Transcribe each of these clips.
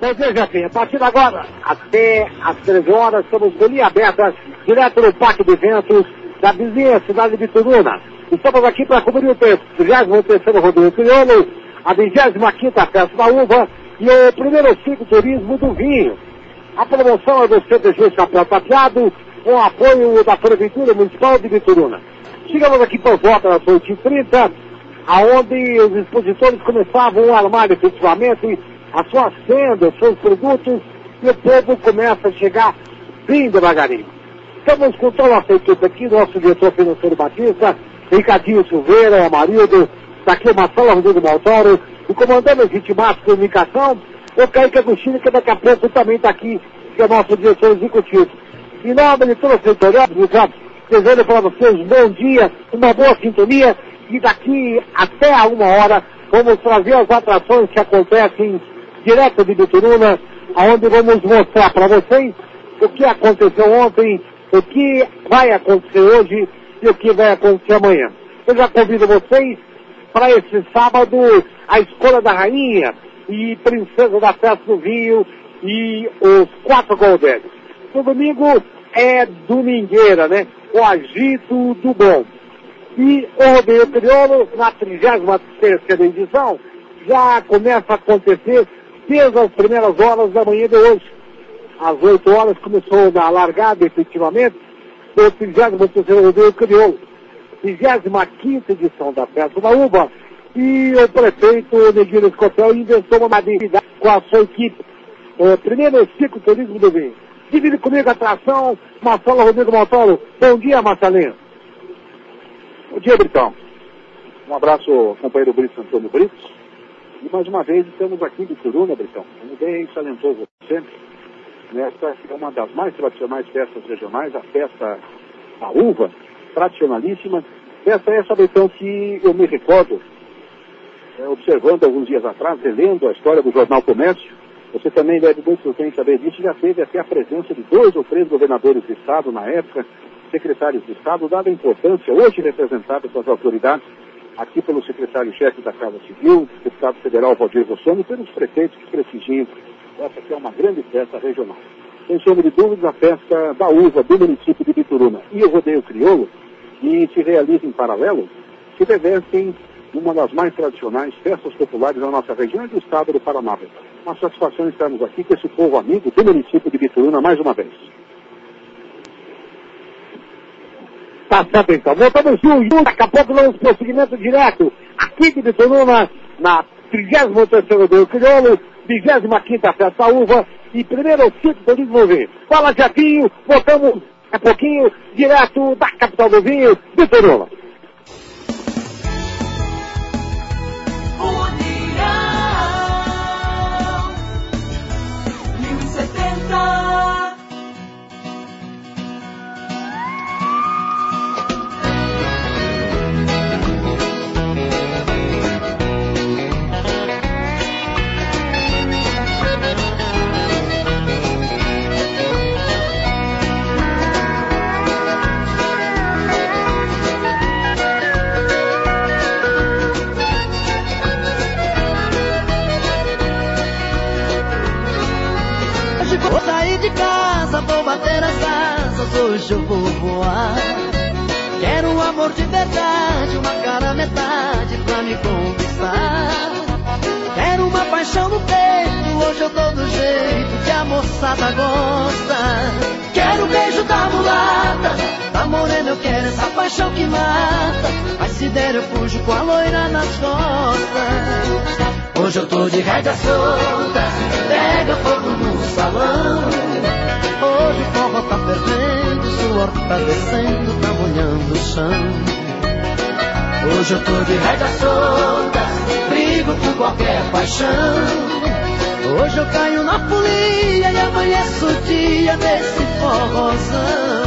Bom dia, Jefinho. A partir de agora, até às 13 horas, estamos com linha aberta, direto no Parque de Eventos da vizinha cidade de Bituruna. Estamos aqui para cobrir o 33 Rodrigo Crioulo, a 25 Festa da Uva e o primeiro ciclo turismo do vinho. A promoção é do CTG Chapéu Tapeado, com apoio da Prefeitura Municipal de Bituruna. Chegamos aqui por volta das 8h30, aonde os expositores começavam a armar efetivamente as suas tendas, seus produtos, e o povo começa a chegar bem devagarinho. Estamos com toda a equipe aqui, nosso diretor financeiro Batista, Ricardinho Silveira, Amarildo, está aqui o Marcelo Rodrigo Maltoro, e comandando a Vitimato Comunicação, o Kaique Agostini, que daqui a pouco também está aqui, que é nosso diretor executivo. Em nome de toda a setorial, desejando para vocês um bom dia, uma boa sintonia, e daqui até a uma hora vamos trazer as atrações que acontecem direto de Bituruna, onde vamos mostrar para vocês o que aconteceu ontem, o que vai acontecer hoje e o que vai acontecer amanhã. Eu já convido vocês para esse sábado a escolha da rainha e princesa da festa do vinho e os quatro goldeiros. No domingo é domingueira, né? O agito do bom. E o rodeio crioulo, na 33 edição, já começa a acontecer desde as primeiras horas da manhã de hoje. Às 8 horas começou a largada, efetivamente, do 33 rodeio crioulo. 25 edição da Festa da Uva. E o prefeito Neguinho Escotel inventou uma atividade com a sua equipe. É, primeiro ciclo turismo do vinho. Divide comigo a atração, Marcelo Rodrigo Montoro. Bom dia, Marcelinho. Bom dia, Britão. Um abraço companheiro Brito Antônio Brito. E mais uma vez estamos aqui de Turuna, Britão. Como bem salientou você, nesta é uma das mais tradicionais festas regionais, a festa da uva, tradicionalíssima. Festa essa, Britão, que eu me recordo, é, observando alguns dias atrás, relendo a história do Jornal Comércio, você também deve muito bem saber disso, já teve até a presença de dois ou três governadores de Estado na época, secretários de Estado, dada a importância, hoje representada pelas autoridades, aqui pelo secretário-chefe da Casa Civil, deputado federal Valdir Rossoni, e pelos prefeitos que prestigiam essa que é uma grande festa regional. Sem sombra de dúvidas, a festa da uva do município de Bituruna e o rodeio crioulo, que se realiza em paralelo, se revestem uma das mais tradicionais festas populares da nossa região e do estado do Paraná. Uma satisfação estarmos aqui com esse povo amigo do município de Bituruna mais uma vez. Tá certo então. Voltamos juntos. Daqui a pouco vamos prosseguimento direto. Aqui de Bitonuna, na 33ª do Crioulo, 25ª Festa Uva e primeiro sítio do Desenvolver. Fala, Japinho. Voltamos daqui a pouquinho, direto da capital do vinho, Bitonuna. União 1070 hoje eu vou voar. Quero um amor de verdade, uma cara metade pra me conquistar. Quero uma paixão no peito, hoje eu tô do jeito que a moçada gosta. Quero o beijo da mulata, da morena eu quero essa paixão que mata. Mas se der eu fujo com a loira nas costas. Hoje eu tô de rédea solta, pega fogo salão. Hoje o forró tá fervendo, o suor tá descendo, tá molhando o chão. Hoje eu tô de rédea solta, brigo por qualquer paixão. Hoje eu caio na folia e amanheço o dia desse forrozão.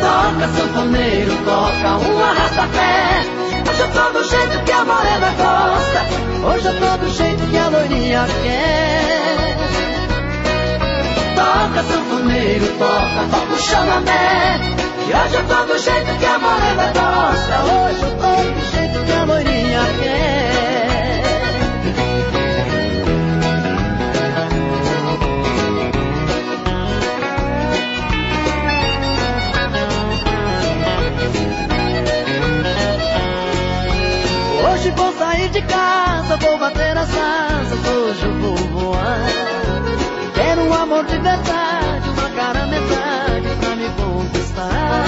Toca sanfoneiro, toca um arrasta-pé. Hoje eu tô do jeito que a morena gosta. Hoje eu tô do jeito que a loirinha quer. Toca, sanfoneiro, toca, toca o chamamé. E hoje eu tô do jeito que a morena gosta. Hoje eu tô do jeito que a morinha quer. Hoje vou sair de casa, vou bater as asas, hoje eu vou voar amor de verdade, uma cara metade pra me conquistar.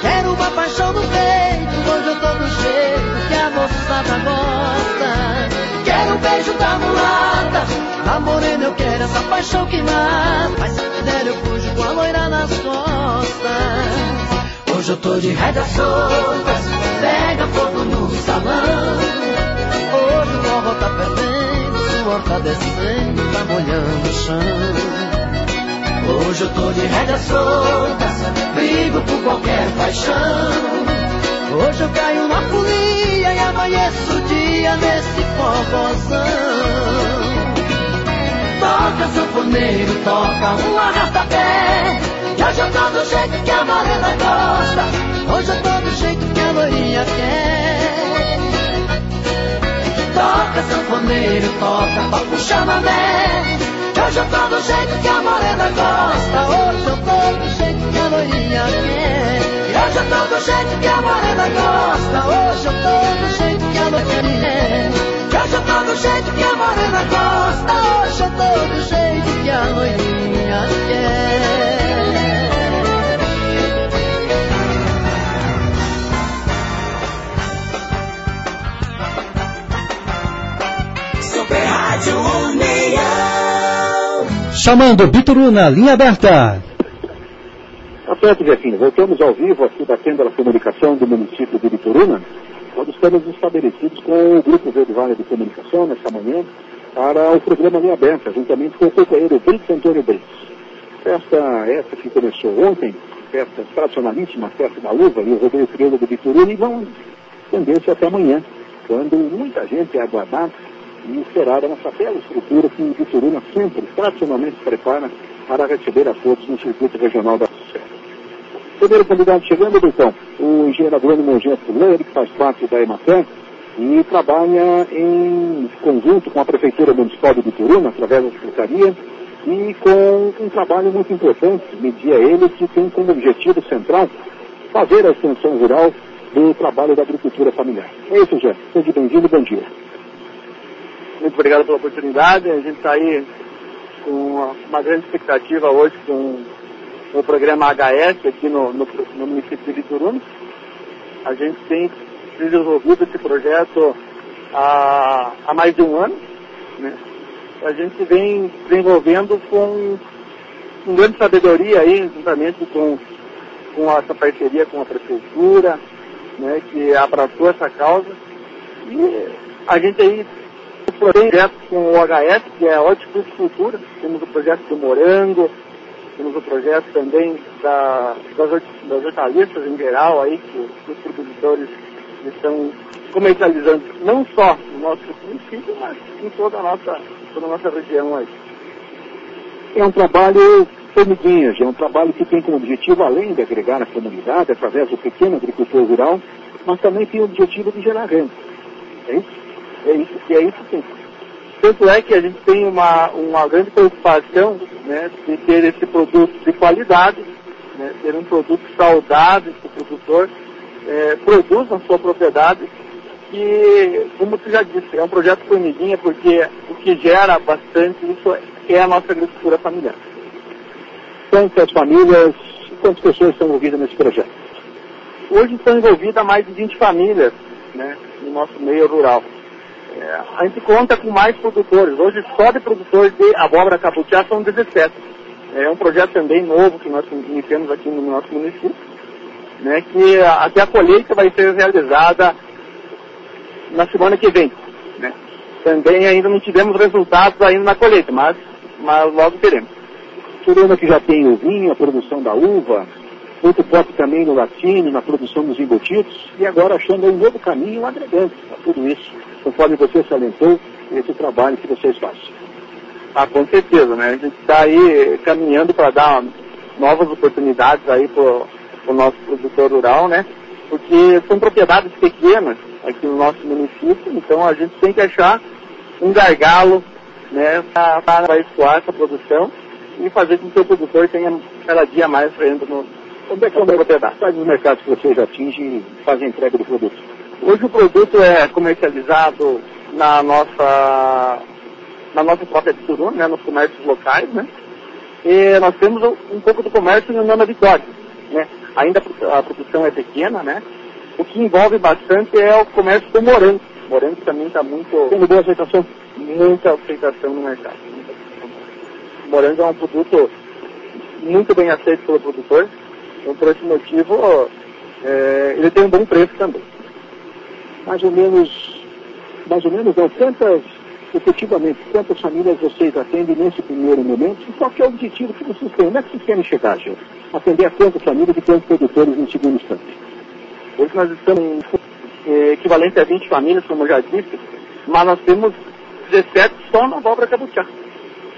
Quero uma paixão no peito, hoje eu tô do jeito que a moçada gosta. Quero um beijo da mulata, a morena eu quero essa paixão que mata. Mas se der eu fujo com a loira nas costas. Hoje eu tô de rédeas soltas, pega fogo no salão. Hoje o forró tá perdendo, suor tá descendo, tá molhando o chão. Hoje eu tô de rédeas soltas, brigo por qualquer paixão. Hoje eu caio na folia e amanheço o dia nesse forrozão. Toca sanfoneiro, toca um arrasta-pé. Que hoje eu tô do jeito que a morena gosta. Hoje eu tô do jeito que a loirinha quer. Toca sanfoneiro, toca, toca o chamamé. Que hoje eu tô do jeito que a morena gosta. Hoje eu tô do jeito que a loirinha quer. Hoje eu tô do jeito que a morena gosta. Hoje eu tô do jeito que a loirinha quer. Que hoje eu tô do jeito que a morena gosta. Hoje eu tô do jeito que a loirinha quer. Super Rádio União. Chamando Bituruna, linha aberta. Tá certo, Jefinho. Voltamos ao vivo aqui da da Comunicação do município de Bituruna, onde estamos estabelecidos com o Grupo Verde Vale de Comunicação nessa manhã para o programa Linha Aberta, juntamente com o companheiro Brito Antônio Brito. Festa essa que começou ontem, festa tradicionalíssima, festa da uva e o rodeio crioulo de Bituruna, e vão estender-se até amanhã, quando muita gente é aguardada e será da nossa bela estrutura que Bituruna sempre, tradicionalmente, prepara para receber a todos no circuito regional da Sucesso. Primeiro convidado chegando, então, o engenheiro agrônomo Eugênio Leire, que faz parte da Emater e trabalha em conjunto com a Prefeitura Municipal de Bituruna, através da Secretaria, e com um trabalho muito importante, media ele, que tem como objetivo central fazer a extensão rural do trabalho da agricultura familiar. É isso, Jé. Seja bem-vindo e bom dia. Muito obrigado pela oportunidade. A gente está aí com uma, uma grande expectativa hoje com o programa HS aqui no, no, no município de Bituruna. A gente tem desenvolvido esse projeto há, há mais de um ano. Né? A gente vem desenvolvendo com, com grande sabedoria aí, juntamente com, com essa parceria com a prefeitura, né, que abraçou essa causa. E a gente aí tem projetos com o HS, que é a horticultura, temos o projeto do morango, temos o projeto também da, das, das hortaliças em geral, aí, que, que os produtores estão comercializando, não só no nosso município, mas em toda a nossa, toda a nossa região aí. É um trabalho formiguinhas, é um trabalho que tem como objetivo, além de agregar a comunidade através do pequeno agricultor rural, mas também tem o objetivo de gerar renda. É isso? É isso, e é isso sim. Tanto é que a gente tem uma, uma grande preocupação né, de ter esse produto de qualidade, né, ter um produto saudável que o produtor eh, produz na sua propriedade. E, como tu já disse, é um projeto formiguinha porque o que gera bastante isso é a nossa agricultura familiar. Quantas famílias, quantas pessoas estão envolvidas nesse projeto? Hoje estão envolvidas mais de 20 famílias né, no nosso meio rural. A gente conta com mais produtores. Hoje só de produtores de abóbora caputiá são 17. É um projeto também novo que nós iniciamos aqui no nosso município, né, que até a colheita vai ser realizada na semana que vem. Né. Também ainda não tivemos resultados ainda na colheita, mas, mas logo teremos. Turuna que já tem o vinho, a produção da uva, muito forte também no latino, na produção dos embutidos, e agora achando um novo caminho agregando a tudo isso, conforme você salientou, esse trabalho que vocês fazem. Ah, com certeza, né? A gente está aí caminhando para dar novas oportunidades aí para o nosso produtor rural, né? Porque são propriedades pequenas aqui no nosso município, então a gente tem que achar um gargalo, né, para escoar essa produção e fazer com que o produtor tenha cada dia mais renda no, Onde é que é o mercado? Quais os mercados que vocês atingem e fazem entrega do produto? Hoje o produto é comercializado na nossa, na nossa própria Bituruna, né, nos comércios locais, né? E nós temos um, pouco do comércio no Vitória. Né? Ainda a produção é pequena, né? O que envolve bastante é o comércio do morango. O morango também está muito... Tendo boa aceitação? Muita aceitação no mercado. O morango é um produto muito bem aceito pelo produtor. Então, por esse motivo, é, ele tem um bom preço também. Mais ou menos, mais ou menos, não, quantas, efetivamente, quantas famílias vocês atendem nesse primeiro momento? E qual é o objetivo que vocês têm? Onde é que vocês querem chegar, Gil? Atender a quantas famílias e quantos produtores no segundo instante? Hoje nós estamos é, equivalente a 20 famílias, como eu já disse, mas nós temos 17 só na Abóbora Cabutiá.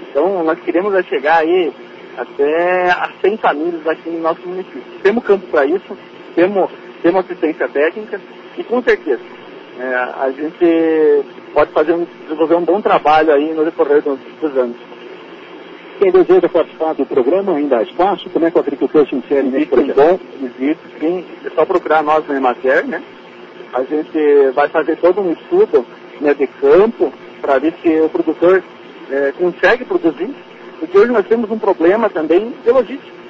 Então nós queremos é chegar aí até a 100 famílias aqui no nosso município. Temos campo para isso, temos, temos assistência técnica e com certeza é, a gente pode fazer um, desenvolver um bom trabalho aí no decorrer dos, dos anos. Quem deseja participar do programa, ainda há espaço? Como é que o agricultor se insere nesse projeto? bom, existe, sim. É só procurar nós na Emater, né? A gente vai fazer todo um estudo né, de campo para ver se o produtor eh, consegue produzir, porque hoje nós temos um problema também de logística.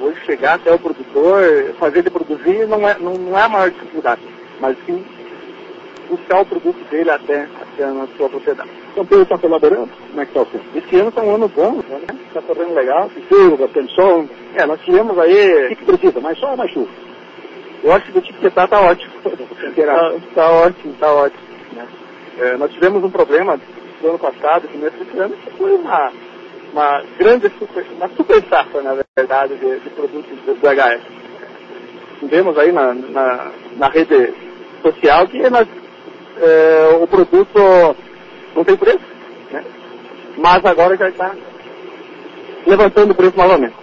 Hoje chegar até o produtor, fazer ele produzir não é, não, não é a maior dificuldade, mas sim buscar o produto dele até, até a sua propriedade. Então, Pedro está colaborando? Como é que está o tempo? Esse ano está um ano bom, né? Está correndo legal. Chuva, tem sol, É, nós tivemos o aí que, que precisa? Mais sol ou mais chuva? Eu acho que o tipo que tá, tá ótimo. tá, tá ótimo, tá ótimo. né? É, nós tivemos um problema no ano passado, que nesse ano, que foi uma, uma grande super, uma super safra, na verdade, de, de produtos do, do HS. Tivemos aí na, na, na rede social que nós, é, o produto não tem preço, né? mas agora já está levantando o preço novamente.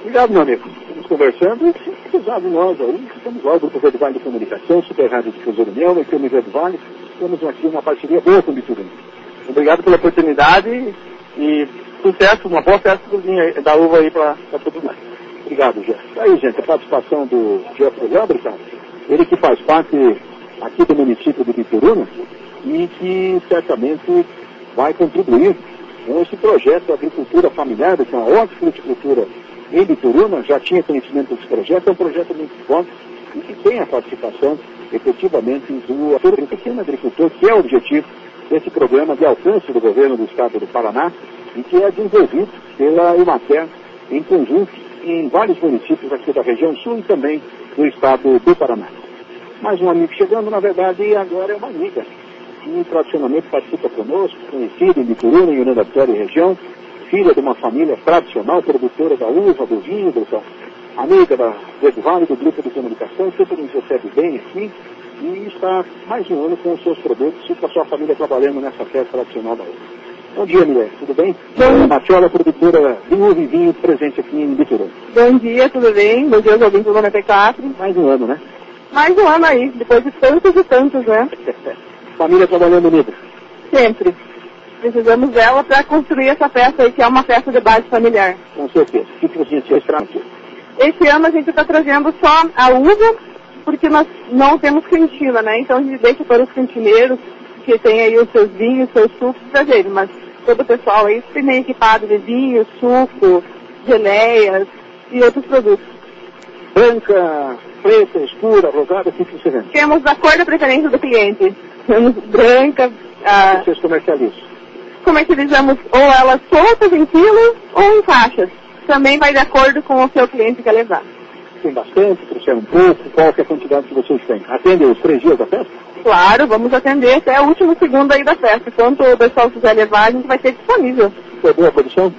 Obrigado, meu amigo. Estamos conversando e de nós aí, estamos lá, o Grupo Verde Vale de Comunicação, Super Rádio Difusora União, a FM Verde Vale, temos aqui uma parceria boa com o Biturino. Obrigado pela oportunidade e sucesso, uma boa festa da uva aí para todos nós. Obrigado, Jeff. Tá Aí, gente, a participação do Jeffrey Lamberton, ele que faz parte aqui do município de Bituruna e que certamente vai contribuir com esse projeto de agricultura familiar, que é uma hortifruticultura em Bituruna, já tinha conhecimento desse projeto, é um projeto muito bom e que tem a participação efetivamente do pequeno agricultor, que é o objetivo desse programa de alcance do governo do estado do Paraná e que é desenvolvido pela Imater em conjunto em vários municípios aqui da região sul e também do estado do Paraná. Mais um amigo chegando, na verdade, e agora é uma amiga que tradicionalmente participa conosco, conhecida em Bituruna, em Uranda Vitória e região, filha de uma família tradicional, produtora da uva, do vinho, do sal. Amiga da Verde Vale, do Grupo de Comunicação, sempre nos recebe bem aqui e está mais um ano com os seus produtos e com a sua família trabalhando nessa festa tradicional da uva. Bom dia, mulher. Tudo bem? Bom. Matiola, produtora de uva e vinho, presente aqui em Bituruna. Bom dia, tudo bem? Bom dia aos ouvintes do 94. Mais um ano, né? Mais um ano aí, depois de tantos e tantos, né? família trabalhando unida. Sempre. Precisamos dela para construir essa festa aí, que é uma festa de base familiar. Com certeza. O que você aqui? Esse ano a gente está trazendo só a uva, porque nós não temos cantina, né? Então a gente deixa para os cantineiros, que tem aí os seus vinhos, seus sucos, trazerem. Mas todo o pessoal aí tem bem equipado de vinho, suco, geleias e outros produtos. Branca, preta, escura, rosada, o que que você vende? Temos a cor da preferência do cliente. Temos branca, a, Vocês comercializam. comercializamos ou elas soltas em quilos ou em faixas. Também vai de acordo com o seu cliente quer levar. Tem bastante, trouxeram um pouco, qual é a quantidade que vocês têm? Atende os três dias da festa? Claro, vamos atender até o último segundo aí da festa. Quanto o pessoal quiser levar, a gente vai ter disponível. Foi boa a produção?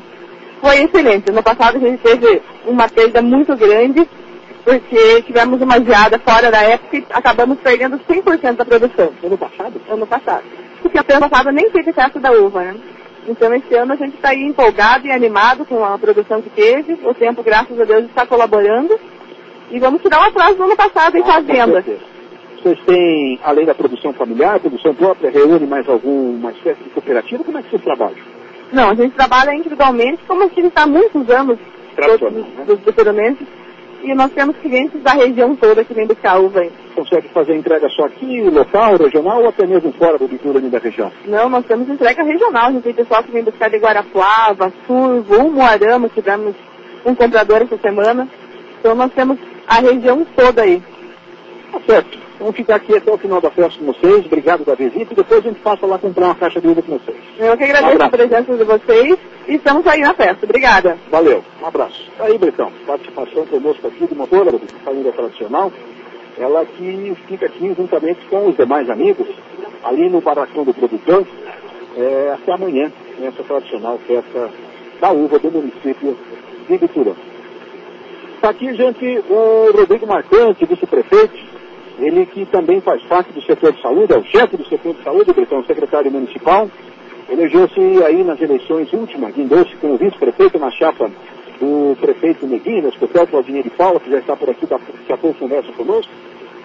Foi excelente. No passado a gente teve uma perda muito grande, porque tivemos uma geada fora da época e acabamos perdendo 100% da produção. Ano passado? Ano passado. Porque a ano passado nem teve festa da uva, né? Então esse ano a gente está aí empolgado e animado com a produção que teve. O tempo, graças a Deus, está colaborando. E vamos tirar o atraso do ano passado em Ah, fazenda. Vocês têm, além da produção familiar, produção própria, reúne mais algum, uma espécie de cooperativa? Como é que vocês trabalham? Não, a gente trabalha individualmente, como a gente está há muitos anos, todos Tradicional, né? dos departamentos, e nós temos clientes da região toda que vem buscar uva aí. Consegue fazer entrega só aqui, local, regional ou até mesmo fora do Bituruna da região? Não, nós temos entrega regional. A gente tem pessoal que vem buscar de Guarapuava, Survo, Umuarama, tivemos um comprador essa semana. Então nós temos a região toda aí. Tá certo. Vamos ficar aqui até o final da festa com vocês. Obrigado da visita e depois a gente passa lá comprar uma caixa de uva com vocês. Eu que agradeço Um a presença de vocês e estamos aí na festa. Obrigada. Valeu, um abraço. Tá Aí, Bretão, participação conosco aqui de motora da família tradicional. Ela que fica aqui juntamente com os demais amigos, ali no Barracão do Produtor, é, até amanhã, nessa tradicional festa da uva do município de Biturã. Está aqui, gente, o Rodrigo Marcante, vice-prefeito, ele que também faz parte do setor de saúde, é o chefe do setor de saúde, Bretão, secretário municipal, elegeu-se aí nas eleições últimas, guindou-se como vice-prefeito na chapa do prefeito Neguinho, no hospital Claudinei de Paula, que já está por aqui, daqui a pouco conversa conosco.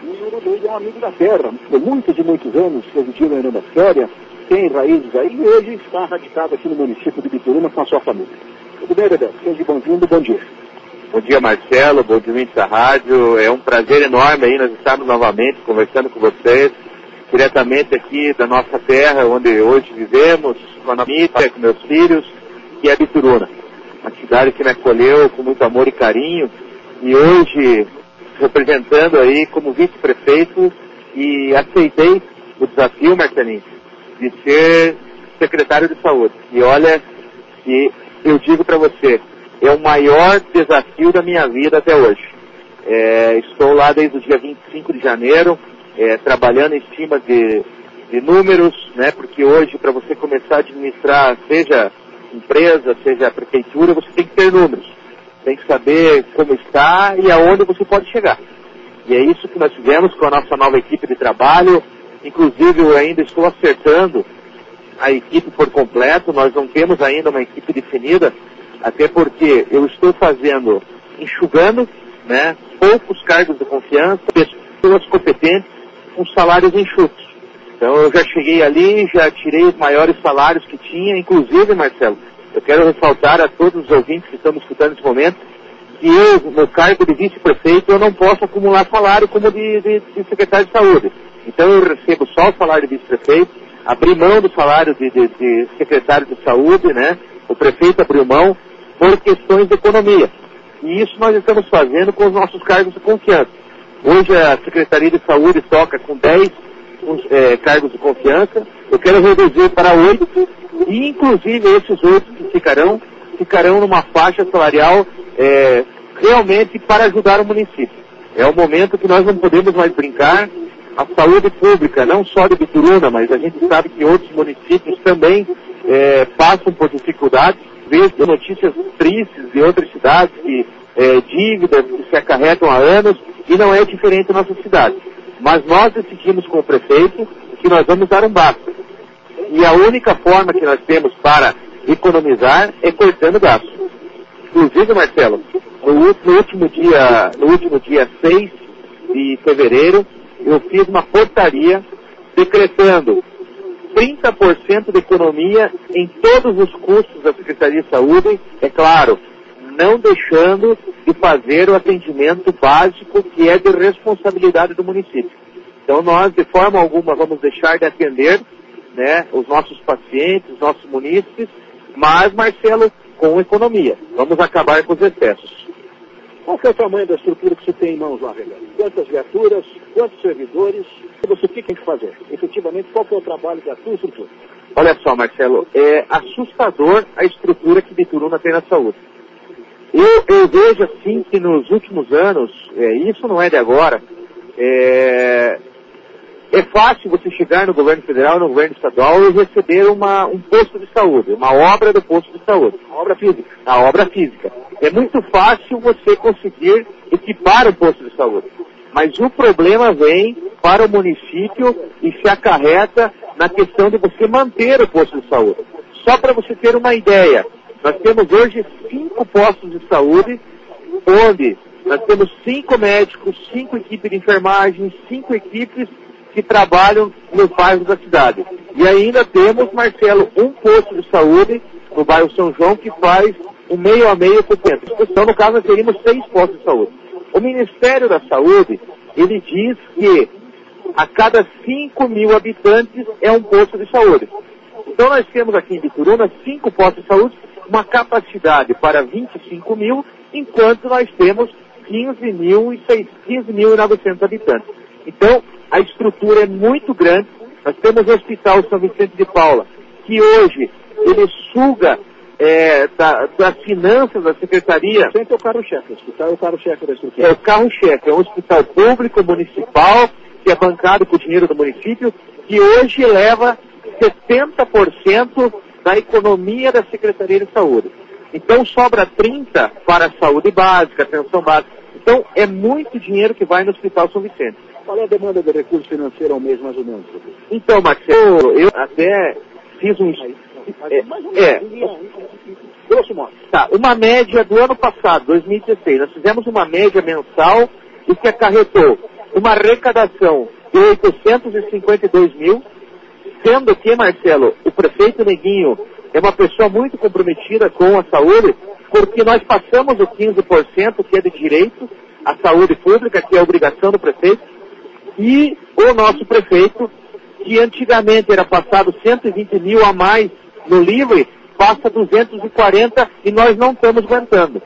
E o Rodrigo é um amigo da terra, por muitos e muitos anos residiu na Séria, tem raízes aí e hoje está radicado aqui no município de Bituruna com a sua família. Tudo bem, Dedé? Seja bem-vindo, bom dia. Bom dia, Marcelo. Bom dia, ouvintes da rádio. É um prazer enorme aí nós estarmos novamente conversando com vocês, diretamente aqui da nossa terra, onde hoje vivemos, com a família, com meus filhos, que é Bituruna. Uma cidade que me acolheu com muito amor e carinho. E hoje, representando aí como vice-prefeito, e aceitei o desafio, Marcelinho, de ser secretário de saúde. E olha, que eu digo para você, é o maior desafio da minha vida até hoje. É, estou lá desde o dia 25 de janeiro, é, trabalhando em cima de, de números, né, porque hoje para você começar a administrar, seja empresa, seja prefeitura, você tem que ter números. Tem que saber como está e aonde você pode chegar. E é isso que nós fizemos com a nossa nova equipe de trabalho. Inclusive, eu ainda estou acertando a equipe por completo. Nós não temos ainda uma equipe definida, até porque eu estou fazendo, enxugando, né, poucos cargos de confiança, pessoas competentes com salários enxutos. Então eu já cheguei ali, já tirei os maiores salários que tinha, inclusive, Marcelo, eu quero ressaltar a todos os ouvintes que estão escutando nesse momento, que eu, no cargo de vice-prefeito, eu não posso acumular salário como de, de, de secretário de saúde. Então eu recebo só o salário de vice-prefeito, abri mão do salário de, de secretário de saúde, né? O prefeito abriu mão por questões de economia. E isso nós estamos fazendo com os nossos cargos de confiança. Hoje a Secretaria de Saúde toca com 10 eh, cargos de confiança. Eu quero reduzir para 8 e inclusive esses oito que ficarão, ficarão numa faixa salarial eh, realmente para ajudar o município. É o momento que nós não podemos mais brincar. A saúde pública, não só de Bituruna, mas a gente sabe que outros municípios também eh, passam por dificuldades. Vejo notícias tristes de outras cidades que eh, dívidas que se acarretam há anos e não é diferente na nossa cidade. Mas nós decidimos com o prefeito que nós vamos dar um basta. E a única forma que nós temos para economizar é cortando gastos. Inclusive, Marcelo, no, no último dia, no último dia 6 de fevereiro, eu fiz uma portaria decretando 30% de economia em todos os custos da Secretaria de Saúde, é claro, não deixando de fazer o atendimento básico que é de responsabilidade do município. Então nós, de forma alguma, vamos deixar de atender né, os nossos pacientes, os nossos munícipes, mas, Marcelo, com economia. Vamos acabar com os excessos. Qual é o tamanho da estrutura que você tem em mãos lá, Renan? Quantas viaturas, quantos servidores? Você o que tem que fazer? Efetivamente, qual é o trabalho da sua estrutura? Olha só, Marcelo, é assustador a estrutura que Bituruna tem na saúde. Eu, eu vejo assim que nos últimos anos, é, isso não é de agora, é, é fácil você chegar no governo federal, no governo estadual e receber uma, um posto de saúde, uma obra do posto de saúde, a obra física, a obra física. É muito fácil você conseguir equipar o posto de saúde. Mas o problema vem para o município e se acarreta na questão de você manter o posto de saúde. Só para você ter uma ideia, nós temos hoje cinco postos de saúde, onde nós temos cinco médicos, cinco equipes de enfermagem, cinco equipes que trabalham nos bairros da cidade. E ainda temos, Marcelo, um posto de saúde no bairro São João que faz um meio a meio com o centro. Então, no caso, nós teríamos seis postos de saúde. O Ministério da Saúde, ele diz que a cada 5 mil habitantes é um posto de saúde. Então nós temos aqui em Bituruna cinco postos de saúde, uma capacidade para 25 mil, enquanto nós temos 15.900 15 habitantes. Então, a estrutura é muito grande. Nós temos o Hospital São Vicente de Paula, que hoje ele suga é, da, das finanças da Secretaria. Sempre é o carro-chefe, o hospital é o carro-chefe da estrutura. É o carro-chefe, é um hospital público, municipal, que é bancado com o dinheiro do município, que hoje leva 70% da economia da Secretaria de Saúde. Então sobra 30% para a saúde básica, atenção básica. Então é muito dinheiro que vai no Hospital São Vicente. Qual é a demanda de recurso financeiro ao mês, mais ou menos? Então, Marcelo, eu até fiz um. É, é, Grosso modo. tá, uma média do ano passado, 2016. Nós fizemos uma média mensal e que acarretou uma arrecadação de 852 mil, sendo que, Marcelo, o prefeito Neguinho é uma pessoa muito comprometida com a saúde, porque nós passamos o 15% que é de direito à saúde pública, que é obrigação do prefeito, e o nosso prefeito, que antigamente era passado 120 mil a mais no livre, passa 240 e nós não estamos aguentando.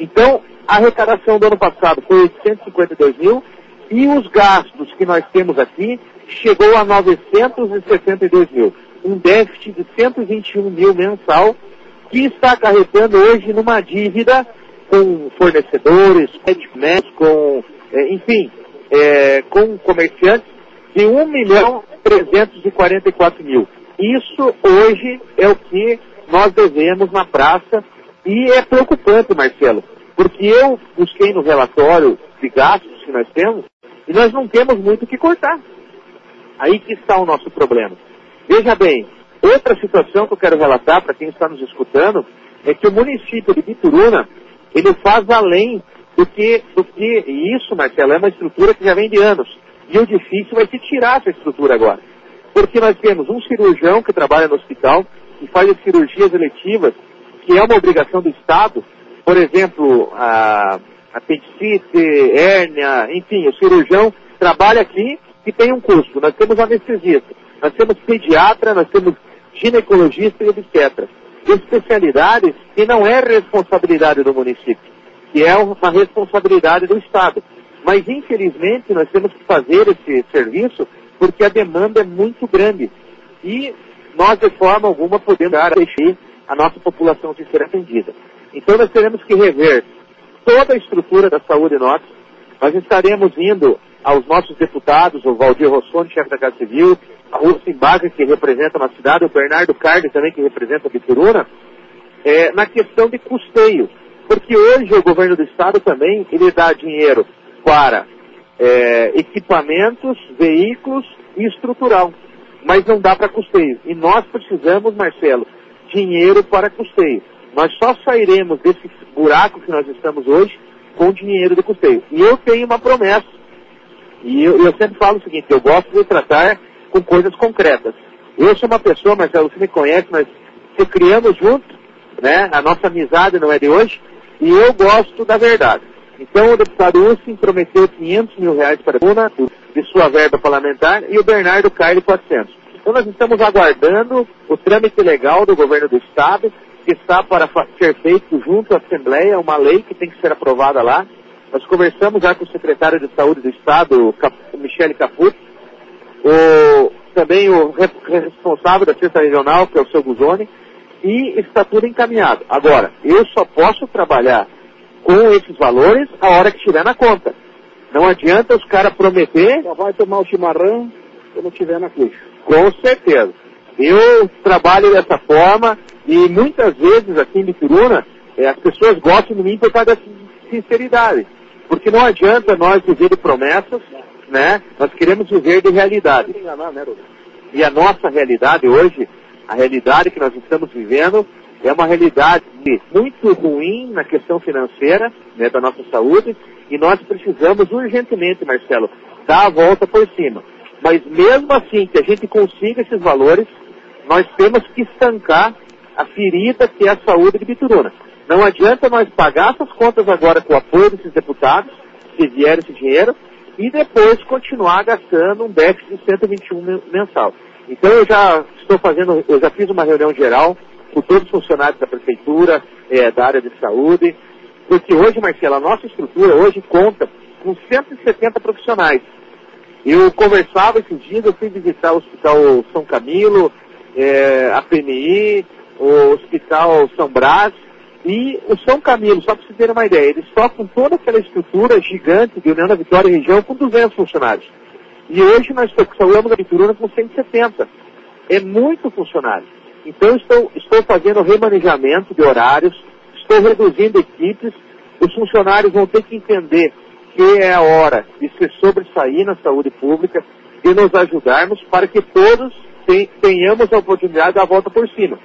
Então, a arrecadação do ano passado foi 852 mil e os gastos que nós temos aqui chegou a 962 mil. Um déficit de 121 mil mensal que está acarretando hoje numa dívida com fornecedores, médicos, com, eh, enfim, eh, com comerciantes de 1 milhão 344 mil. Isso hoje é o que nós devemos na praça e é preocupante, Marcelo, porque eu busquei no relatório de gastos que nós temos e nós não temos muito o que cortar. Aí que está o nosso problema. Veja bem, outra situação que eu quero relatar para quem está nos escutando é que o município de Bituruna, ele faz além do que, do que e isso, Marcelo, é uma estrutura que já vem de anos. E o difícil vai se tirar essa estrutura agora. Porque nós temos um cirurgião que trabalha no hospital, que faz as cirurgias eletivas, que é uma obrigação do Estado, por exemplo, a apendicite, hérnia, enfim, o cirurgião trabalha aqui e tem um custo. Nós temos anestesista, nós temos pediatra, nós temos ginecologista e obstetra. Especialidades que não é responsabilidade do município, que é uma responsabilidade do Estado. Mas, infelizmente, nós temos que fazer esse serviço porque a demanda é muito grande. E nós, de forma alguma, podemos deixar a nossa população de ser atendida. Então, nós teremos que rever toda a estrutura da saúde nossa. Nós estaremos indo aos nossos deputados, o Valdir Rossoni, chefe da Casa Civil, a Rússia Embaga, que representa uma cidade, o Bernardo Cardi também, que representa Bituruna, é, na questão de custeio. Porque hoje o governo do estado também, ele dá dinheiro para é, equipamentos, veículos e estrutural. Mas não dá para custeio. E nós precisamos, Marcelo, dinheiro para custeio. Nós só sairemos desse buraco que nós estamos hoje com dinheiro de custeio. E eu tenho uma promessa. E eu, eu sempre falo o seguinte, eu gosto de tratar com coisas concretas. Eu sou uma pessoa, Marcelo, você me conhece, nós se criamos juntos, né? A nossa amizade não é de hoje. E eu gosto da verdade. Então o deputado Ussin prometeu 500 mil reais para a Bruna, de sua verba parlamentar, e o Bernardo Caire 400. Então nós estamos aguardando o trâmite legal do governo do Estado, que está para ser feito junto à Assembleia, uma lei que tem que ser aprovada lá. Nós conversamos já com o secretário de Saúde do Estado, Michele Caputo, o, também o re- responsável da Sexta Regional, que é o seu Guzoni, e está tudo encaminhado. Agora, eu só posso trabalhar com esses valores a hora que estiver na conta. Não adianta os caras prometer Só vai tomar o chimarrão quando estiver na cuxa. com certeza. Eu trabalho dessa forma e muitas vezes aqui em Bituruna eh, as pessoas gostam de mim por causa da sinceridade. Porque não adianta nós viver de promessas, né? Nós queremos viver de realidade. E a nossa realidade hoje, a realidade que nós estamos vivendo, é uma realidade muito ruim na questão financeira né, da nossa saúde e nós precisamos urgentemente, Marcelo, dar a volta por cima. Mas mesmo assim que a gente consiga esses valores, nós temos que estancar a ferida que é a saúde de Bituruna. Não adianta nós pagar essas contas agora com o apoio desses deputados se vier esse dinheiro, e depois continuar gastando um déficit de 121 men- mensal. Então eu já estou fazendo, eu já fiz uma reunião geral com todos os funcionários da prefeitura, eh, da área de saúde, porque hoje, Marcelo, a nossa estrutura hoje conta com 170 profissionais. Eu conversava esses dias, eu fui visitar o Hospital São Camilo, eh, a PMI, o Hospital São Brás e o São Camilo, só para vocês terem uma ideia, eles tocam toda aquela estrutura gigante de União da Vitória e região com 200 funcionários. E hoje nós falamos da Vitoruna com 170. É muito funcionário. Então estou, estou fazendo remanejamento de horários, estou reduzindo equipes, os funcionários vão ter que entender que é a hora de se sobressair na saúde pública e nos ajudarmos para que todos ten- tenhamos a oportunidade da volta por cima.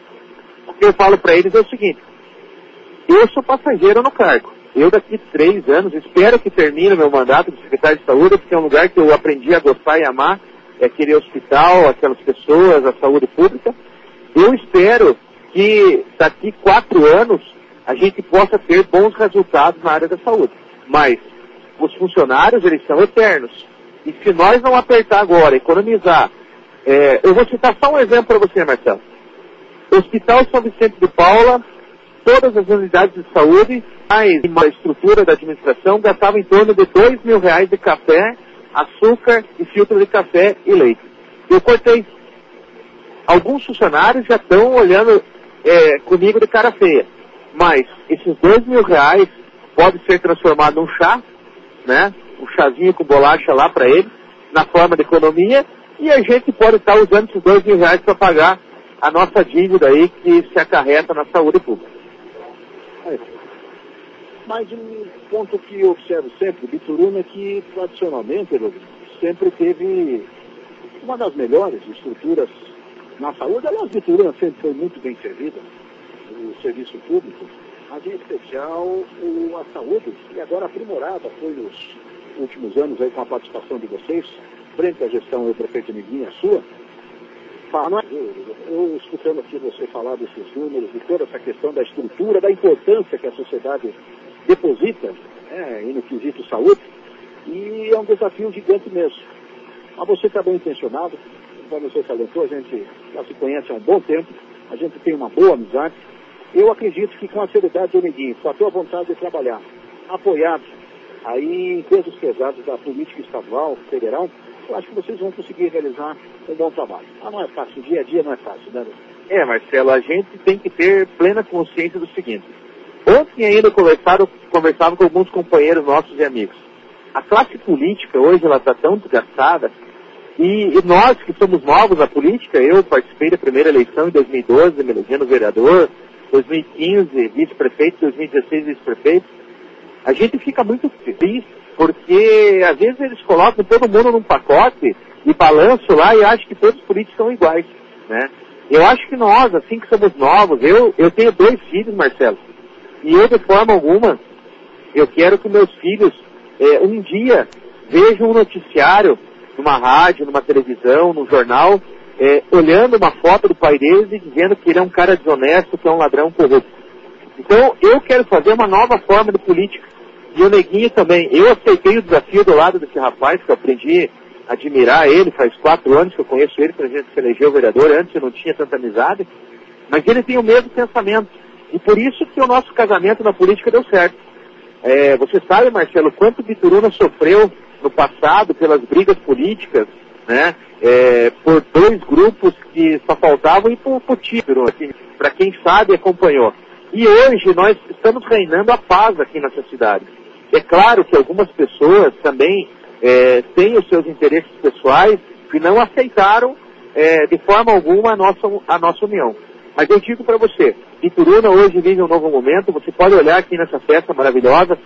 O que eu falo para eles é o seguinte, eu sou passageiro no cargo. Eu daqui três anos, espero que termine meu mandato de secretário de saúde, porque é um lugar que eu aprendi a gostar e amar, é aquele hospital, aquelas pessoas, a saúde pública. Eu espero que daqui quatro anos a gente possa ter bons resultados na área da saúde. Mas os funcionários, eles são eternos. E se nós não apertar agora, economizar, é, eu vou citar só um exemplo para você, Marcelo. Hospital São Vicente de Paula, todas as unidades de saúde, uma estrutura da administração, gastavam em torno de dois mil reais de café, açúcar e filtro de café e leite. Eu cortei. Alguns funcionários já estão olhando é, comigo de cara feia. Mas esses dois mil reais pode ser transformado num chá, né? Um chazinho com bolacha lá para ele, na forma de economia, e a gente pode estar usando esses dois mil reais para pagar a nossa dívida aí que se acarreta na saúde pública. Mas um ponto que eu observo sempre, Bituruna, é que tradicionalmente, sempre teve uma das melhores estruturas na saúde. Aliás, Bituruna sempre foi muito bem servida, o serviço público, mas em especial o, a saúde, e agora aprimorada foi nos últimos anos aí com a participação de vocês, frente à gestão do prefeito Neguinha sua, Fala, eu, eu escutando aqui você falar desses números, de toda essa questão da estrutura, da importância que a sociedade deposita é, no quesito saúde, e é um desafio gigante mesmo. Mas você está bem intencionado, como você salientou, a gente já se conhece há um bom tempo, a gente tem uma boa amizade. Eu acredito que com a seriedade do Neguinho, com a tua vontade de trabalhar, apoiado aí em pesos pesados da política estadual, federal, eu acho que vocês vão conseguir realizar um bom trabalho. Ah, não é fácil, dia a dia não é fácil, né? É, Marcelo, a gente tem que ter plena consciência do seguinte. Ontem ainda eu conversava, com alguns companheiros nossos e amigos. A classe política hoje ela está tão desgastada e, e, nós que somos novos na política, eu participei da primeira eleição em 2012, me elegendo vereador, 2015 vice-prefeito, 2016 vice-prefeito, a gente fica muito feliz porque às vezes eles colocam todo mundo num pacote e balanço lá e acham que todos os políticos são iguais, né? Eu acho que nós, assim que somos novos, eu, eu tenho dois filhos, Marcelo, e eu de forma alguma, eu quero que meus filhos é, um dia vejam um noticiário numa rádio, numa televisão, num jornal, é, olhando uma foto do pai deles e dizendo que ele é um cara desonesto, que é um ladrão corrupto. Então, eu quero fazer uma nova forma de política. E o Neguinho também. Eu aceitei o desafio do lado desse rapaz, que eu aprendi a admirar ele, faz quatro anos que eu conheço ele, quando a gente se elegeu vereador, antes eu não tinha tanta amizade, mas ele tem o mesmo pensamento. E por isso que o nosso casamento na política deu certo. É, você sabe, Marcelo, quanto Bituruna sofreu no passado pelas brigas políticas, né? É, por dois grupos que só faltavam e por, por para quem sabe acompanhou. E hoje nós estamos reinando a paz aqui nessa cidade. É claro que algumas pessoas também é, têm os seus interesses pessoais e não aceitaram é, de forma alguma a nossa, a nossa união. Mas eu digo para você, Ituruna hoje vive um novo momento, você pode olhar aqui nessa festa maravilhosa,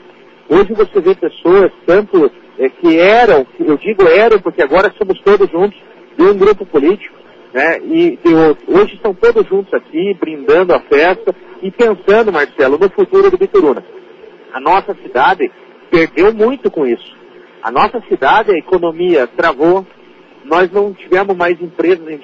hoje você vê pessoas, tanto é, que eram, eu digo eram porque agora somos todos juntos de um grupo político, né? E, hoje estão todos juntos aqui, brindando a festa e pensando, Marcelo, no futuro do Bituruna. A nossa cidade perdeu muito com isso. A nossa cidade, a economia travou, nós não tivemos mais empresas. Em...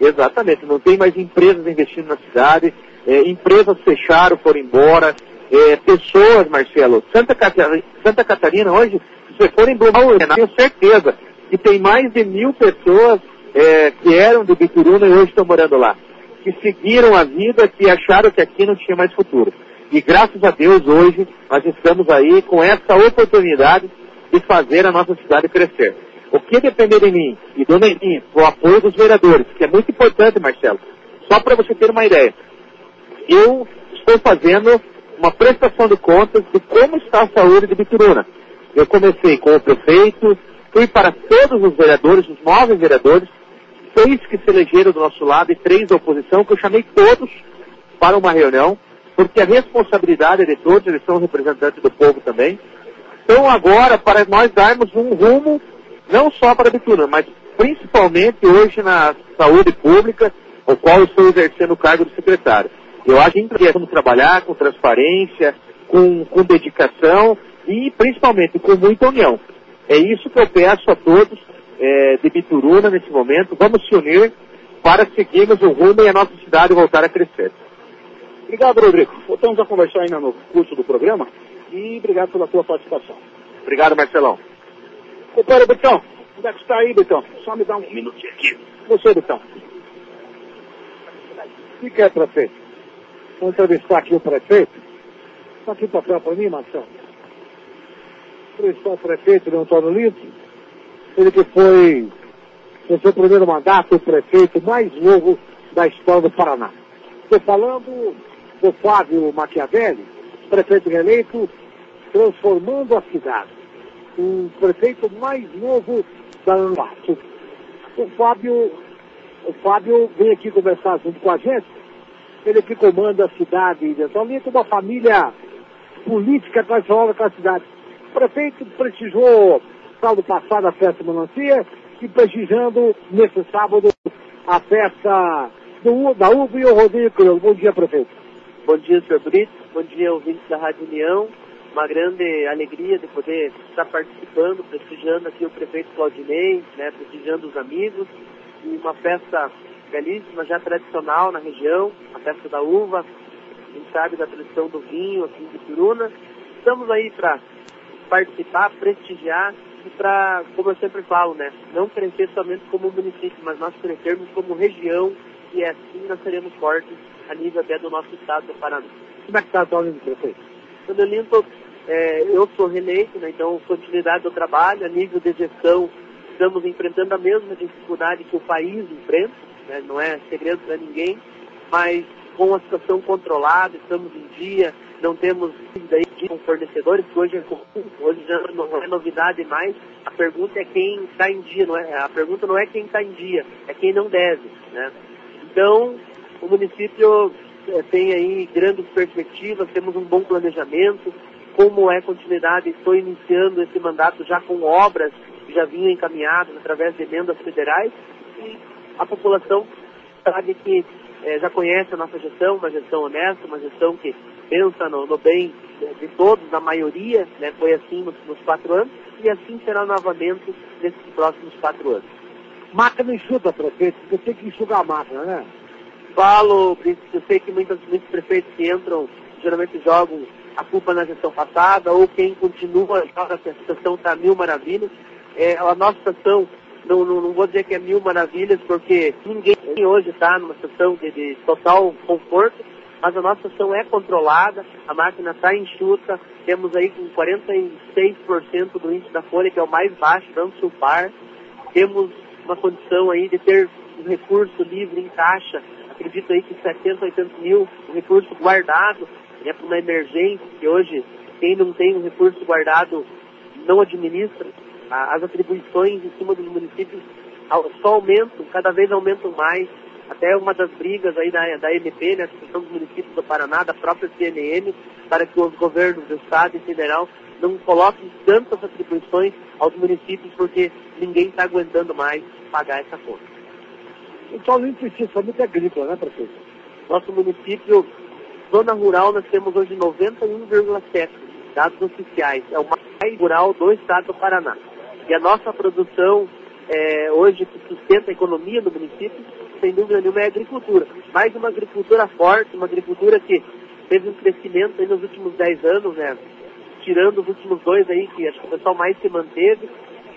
Exatamente, não tem mais empresas investindo na cidade, é, empresas fecharam, foram embora, é, pessoas, Marcelo. Santa Catarina, Santa Catarina hoje, se você for em Blumenau, eu tenho certeza que tem mais de mil pessoas é, que eram de Bituruna e hoje estão morando lá. Que seguiram a vida, que acharam que aqui não tinha mais futuro. E graças a Deus hoje nós estamos aí com essa oportunidade de fazer a nossa cidade crescer. O que depender de mim e do Neninho, o apoio dos vereadores, que é muito importante, Marcelo, só para você ter uma ideia, eu estou fazendo uma prestação de contas de como está a saúde de Bituruna. Eu comecei com o prefeito, fui para todos os vereadores, os nove vereadores, seis que se elegeram do nosso lado e três da oposição, que eu chamei todos para uma reunião, porque a responsabilidade é de todos, eles são representantes do povo também. Então agora, para nós darmos um rumo, não só para a Bituruna, mas principalmente hoje na saúde pública, o qual eu estou exercendo o cargo de secretário. Eu acho que precisamos trabalhar com transparência, com, com dedicação e principalmente com muita união. É isso que eu peço a todos é, de Bituruna nesse momento. Vamos se unir para seguirmos o rumo e a nossa cidade voltar a crescer. Obrigado, Rodrigo. Voltamos a conversar ainda no curso do programa e obrigado pela tua participação. Obrigado, Marcelão. Companheiro Betão, onde é que está aí, Betão? Só me dá um minutinho aqui. Você, Betão. O que quer, prefeito? Vou entrevistar aqui o prefeito. Está aqui o papel para mim, Marcelo. Entrevistar o prefeito, Antônio Lito. Ele que foi, no seu primeiro mandato, o prefeito mais novo da história do Paraná. Estou falando do Fábio Machiavelli, prefeito reeleito, transformando a cidade. O prefeito mais novo da Anlato. O Fábio, o Fábio vem aqui conversar junto com a gente. Ele que comanda a cidade de Antolito, uma família política tradicional daquela cidade. O prefeito prestigiou sábado passado a festa Melancia e prestigiando nesse sábado a festa do, da UVA e o Rodrigo. Bom dia, prefeito. Bom dia, senhor Brito. Bom dia, ouvintes da Rádio União. Uma grande alegria de poder estar participando, prestigiando aqui o prefeito Claudinei, né, prestigiando os amigos. E uma festa belíssima, já tradicional na região, a festa da uva, a gente sabe da tradição do vinho aqui de Piruna. Estamos aí para participar, prestigiar para, como eu sempre falo, né, não crescer somente como município, mas nós crescermos como região e assim nós seremos fortes a nível até do nosso estado do Paraná. Como é que está atualmente, prefeito? Quando eu limpo, é, eu sou reeleito, né, então continuidade do trabalho, a nível de gestão, estamos enfrentando a mesma dificuldade que o país enfrenta, né, não é segredo para ninguém, mas com a situação controlada, estamos em dia, não temos dívida com fornecedores, que hoje é comum, hoje já não é novidade mais. A pergunta é quem está em dia, não é? A pergunta não é quem está em dia, é quem não deve, né? Então, o município eh, tem aí grandes perspectivas, temos um bom planejamento. Como é continuidade, estou iniciando esse mandato já com obras que já vinham encaminhadas através de emendas federais e a população sabe que eh, já conhece a nossa gestão, uma gestão honesta, uma gestão que pensa no, no bem de, todos, da maioria, né, foi assim nos, nos quatro anos e assim será novamente nesses próximos quatro anos. Máquina enxuta, prefeito, porque tem que enxugar a máquina, né? Falo, eu sei que muitos, muitos prefeitos que entram geralmente jogam a culpa na gestão passada, ou quem continua joga que a situação está mil maravilhas. É, a nossa situação, não, não, não, vou dizer que é mil maravilhas, porque ninguém hoje está numa situação de, de, total conforto, mas a nossa situação é controlada, a máquina está enxuta, temos aí com 46% do índice da folha, que é o mais baixo, tanto sulfar, temos uma condição aí de ter um recurso livre em caixa, acredito aí que 700, 800 mil, um recurso guardado, né, para uma emergência, que hoje quem não tem um recurso guardado não administra. As atribuições em cima dos municípios só aumentam, cada vez aumentam mais. Até uma das brigas aí da, da MP, né, Associação dos Municípios do Paraná, da própria CNN, para que os governos do Estado e federal não coloquem tantas atribuições aos municípios, porque ninguém está aguentando mais pagar essa conta. Então não precisa somente agrícola, né, prefeito? Nosso município, zona rural, nós temos hoje 91,7 dados oficiais. É o mais rural do estado do Paraná. E a nossa produção é, hoje que sustenta a economia do município, sem dúvida nenhuma, é a agricultura. Mais uma agricultura forte, uma agricultura que teve um crescimento nos últimos 10 anos, né? Tirando os últimos dois aí, que acho que o pessoal mais se manteve,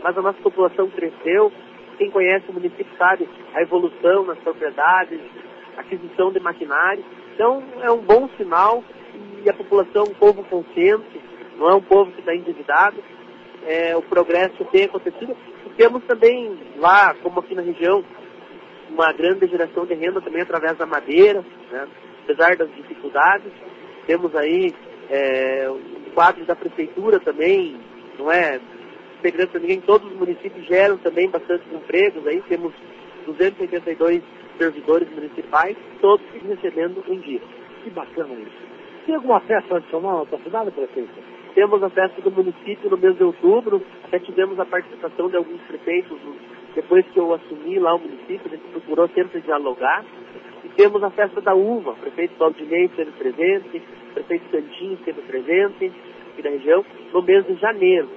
mas a nossa população cresceu. Quem conhece o município sabe a evolução nas propriedades, aquisição de maquinário. Então é um bom sinal e a população, um povo consciente, não é um povo que está endividado. É, o progresso tem acontecido. E temos também lá, como aqui na região, uma grande geração de renda também através da madeira, né? apesar das dificuldades. Temos aí é, quadros da prefeitura também, não é segredo para ninguém, todos os municípios geram também bastante empregos, aí temos 282 servidores municipais, todos recebendo um dia. Que bacana isso. Tem alguma festa tradicional na sua cidade, prefeito? Temos a festa do município no mês de outubro, até tivemos a participação de alguns prefeitos depois que eu assumi lá o município, a gente procurou sempre dialogar. E temos a festa da uva, o prefeito Valdinei esteve presente, o prefeito Santinho esteve presente aqui da região, no mês de janeiro.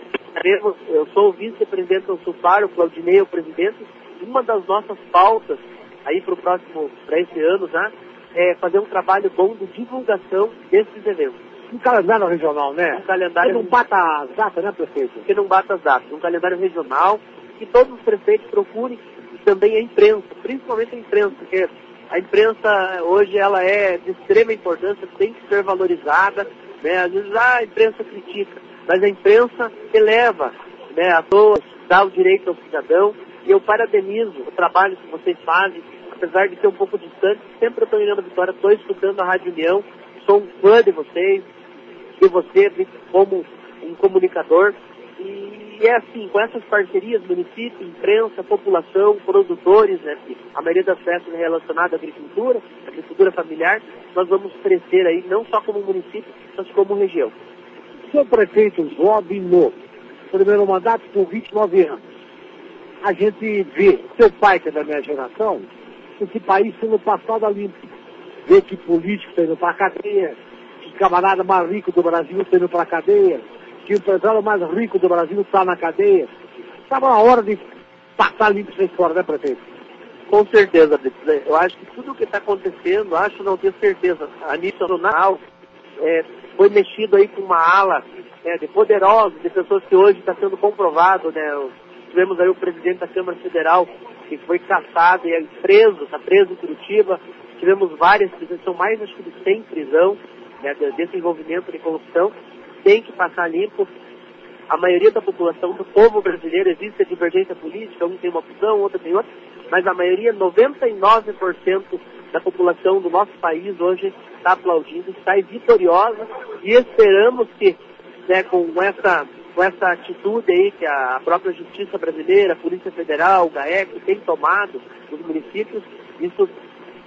Eu sou o vice-presidente do Supar, o Claudinei é o presidente. Uma das nossas pautas aí para o próximo, para esse ano já, é fazer um trabalho bom de divulgação desses eventos. Um calendário regional, né? Um calendário que não bata as datas, né, prefeito? Que não bata as datas. Um calendário regional que todos os prefeitos procurem também a imprensa, principalmente a imprensa, porque a imprensa hoje ela é de extrema importância, tem que ser valorizada, né? Às vezes ah, a imprensa critica, mas a imprensa eleva, né, a todos, dá o direito ao cidadão, e eu parabenizo o trabalho que vocês fazem, apesar de ser um pouco distante, sempre eu estou em Ana Vitória, estou escutando a Rádio União, sou um fã de vocês, de você como um comunicador, e é assim, com essas parcerias, município, imprensa, população, produtores, né, a maioria das festas é relacionada à agricultura, agricultura familiar, nós vamos crescer aí, não só como município, mas como região. Seu prefeito Job No, primeiro mandato por 29 anos. A gente vê, seu pai que é da minha geração, esse país sendo passado a limpo. Vê que político está indo para a cadeia, que camarada mais rico do Brasil está indo para a cadeia, que o empresário mais rico do Brasil está na cadeia. Estava na hora de passar limpo essa história, né, prefeito? Com certeza, eu acho que tudo o que está acontecendo, acho não tenho certeza, a nível nacional, é, foi mexido aí com uma ala né, de poderosos, de pessoas que hoje está sendo comprovado, né? Tivemos aí o presidente da Câmara Federal que foi caçado e é preso, está preso em Curitiba. Tivemos várias prisões, são mais acho que de 100 prisão né, desse envolvimento de corrupção. Tem que passar limpo. A maioria da população, do povo brasileiro, existe a divergência política, um tem uma opção, outro tem outra, mas a maioria, 99% da população do nosso país hoje está aplaudindo, está vitoriosa e esperamos que né, com essa com essa atitude aí que a própria Justiça Brasileira, a Polícia Federal, o GAEC tem tomado nos municípios, isso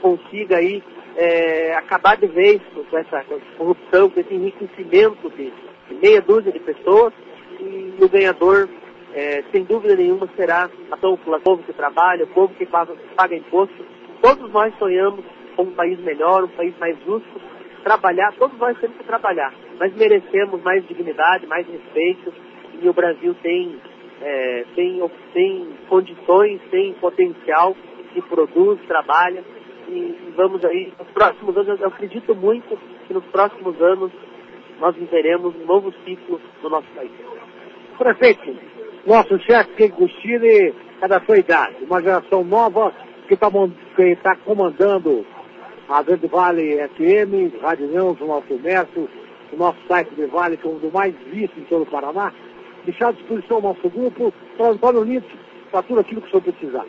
consiga aí é, acabar de vez com essa corrupção, com esse enriquecimento de, meia dúzia de pessoas e o ganhador, é, sem dúvida nenhuma, será a população, que trabalha, o povo que paga, paga imposto. Todos nós sonhamos com um país melhor, um país mais justo, trabalhar, todos nós temos que trabalhar, mas merecemos mais dignidade, mais respeito, e o Brasil tem, é, tem, tem condições, tem potencial, que produz, trabalha, e vamos aí, nos próximos anos, eu acredito muito que nos próximos anos nós viveremos um novo ciclo no nosso país. Prefeito, nosso chefe que Gustine é da sua idade, uma geração nova que está tá comandando a Grande Vale FM, Rádio Não, Jornal Comércio, o nosso site de Vale, que é um dos mais vistos em todo o Paraná, deixar à disposição o nosso grupo para Antônio Lito, para tudo aquilo que o senhor precisar.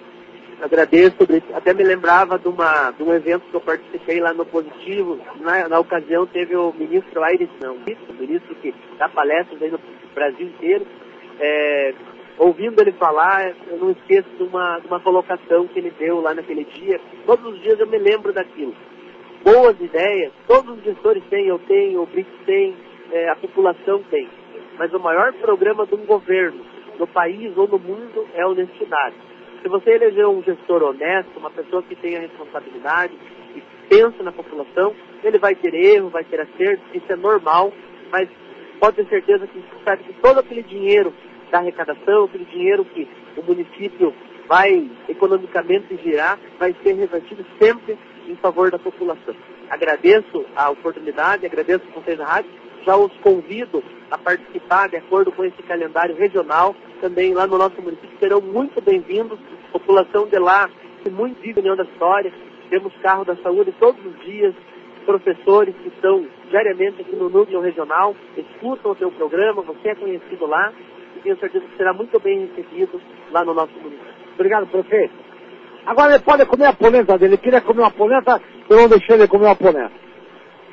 Agradeço, até me lembrava de, uma, de um evento que eu participei lá no Positivo, na, na ocasião teve o ministro Aires, não, o ministro que dá palestras aí no Brasil inteiro, é, ouvindo ele falar, eu não esqueço de uma, de uma colocação que ele deu lá naquele dia. Todos os dias eu me lembro daquilo. Boas ideias, todos os gestores têm, eu tenho, o BRICS tem, é, a população tem. Mas o maior programa de um governo, no país ou no mundo, é honestidade. Se você eleger um gestor honesto, uma pessoa que tenha responsabilidade e pensa na população, ele vai ter erro, vai ter acerto, isso é normal, mas pode ter certeza que sabe que todo aquele dinheiro da arrecadação, aquele dinheiro que o município vai economicamente girar, vai ser revertido sempre em favor da população. agradeço a oportunidade, agradeço vocês da rádio, já os convido a participar de acordo com esse calendário regional, também lá no nosso município, serão muito bem-vindos, população de lá, que muito vive União da História, temos carro da saúde todos os dias, professores que estão diariamente aqui no núcleo regional, escutam o teu programa, você é conhecido lá, e tenho certeza que será muito bem recebido lá no nosso município. Obrigado, prefeito. Agora ele pode comer a polenta dele. Ele queria comer uma polenta, eu não deixei ele comer uma polenta.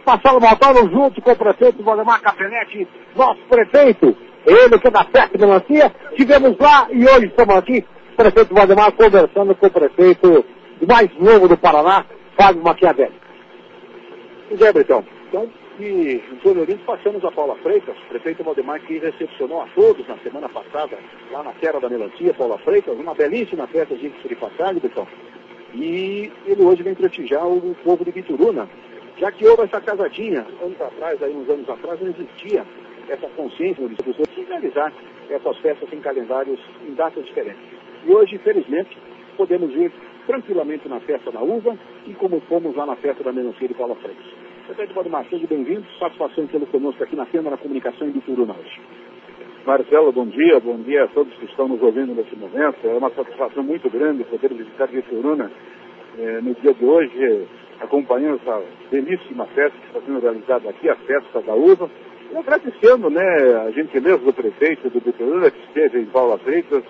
Passaram Maltano junto com o prefeito Valdemar Capenetti, nosso prefeito, ele que é da Festa Melancia. Estivemos lá e hoje estamos aqui, o prefeito Valdemar conversando com o prefeito mais novo do Paraná, Fábio Maquiavelli. Zé Britão, então, e em Florianópolis passamos a Paula Freitas, prefeito Valdemar que recepcionou a todos na semana passada, lá na Terra da Melancia, Paula Freitas, uma belíssima festa de de passagem, Britão. E ele hoje vem prestigiar o povo de Bituruna, já que houve essa casadinha, anos atrás, aí uns anos atrás, não existia essa consciência das pessoas de realizar essas festas em calendários em datas diferentes. E hoje, infelizmente, podemos ir tranquilamente na festa da uva e como fomos lá na festa da melancia de Paula Freitas. Prefeito Valdemar, seja bem-vindo, satisfação tê-lo conosco aqui na Câmara da Comunicação em Bituruna hoje. Marcelo, bom dia, bom dia a todos que estão nos ouvindo nesse momento. É uma satisfação muito grande poder visitar Vitoruna eh, no dia de hoje, acompanhando essa belíssima festa que está sendo realizada aqui, a festa da uva. E agradecendo né, a gentileza do prefeito do Vitoruna, que esteve em Paula Freitas,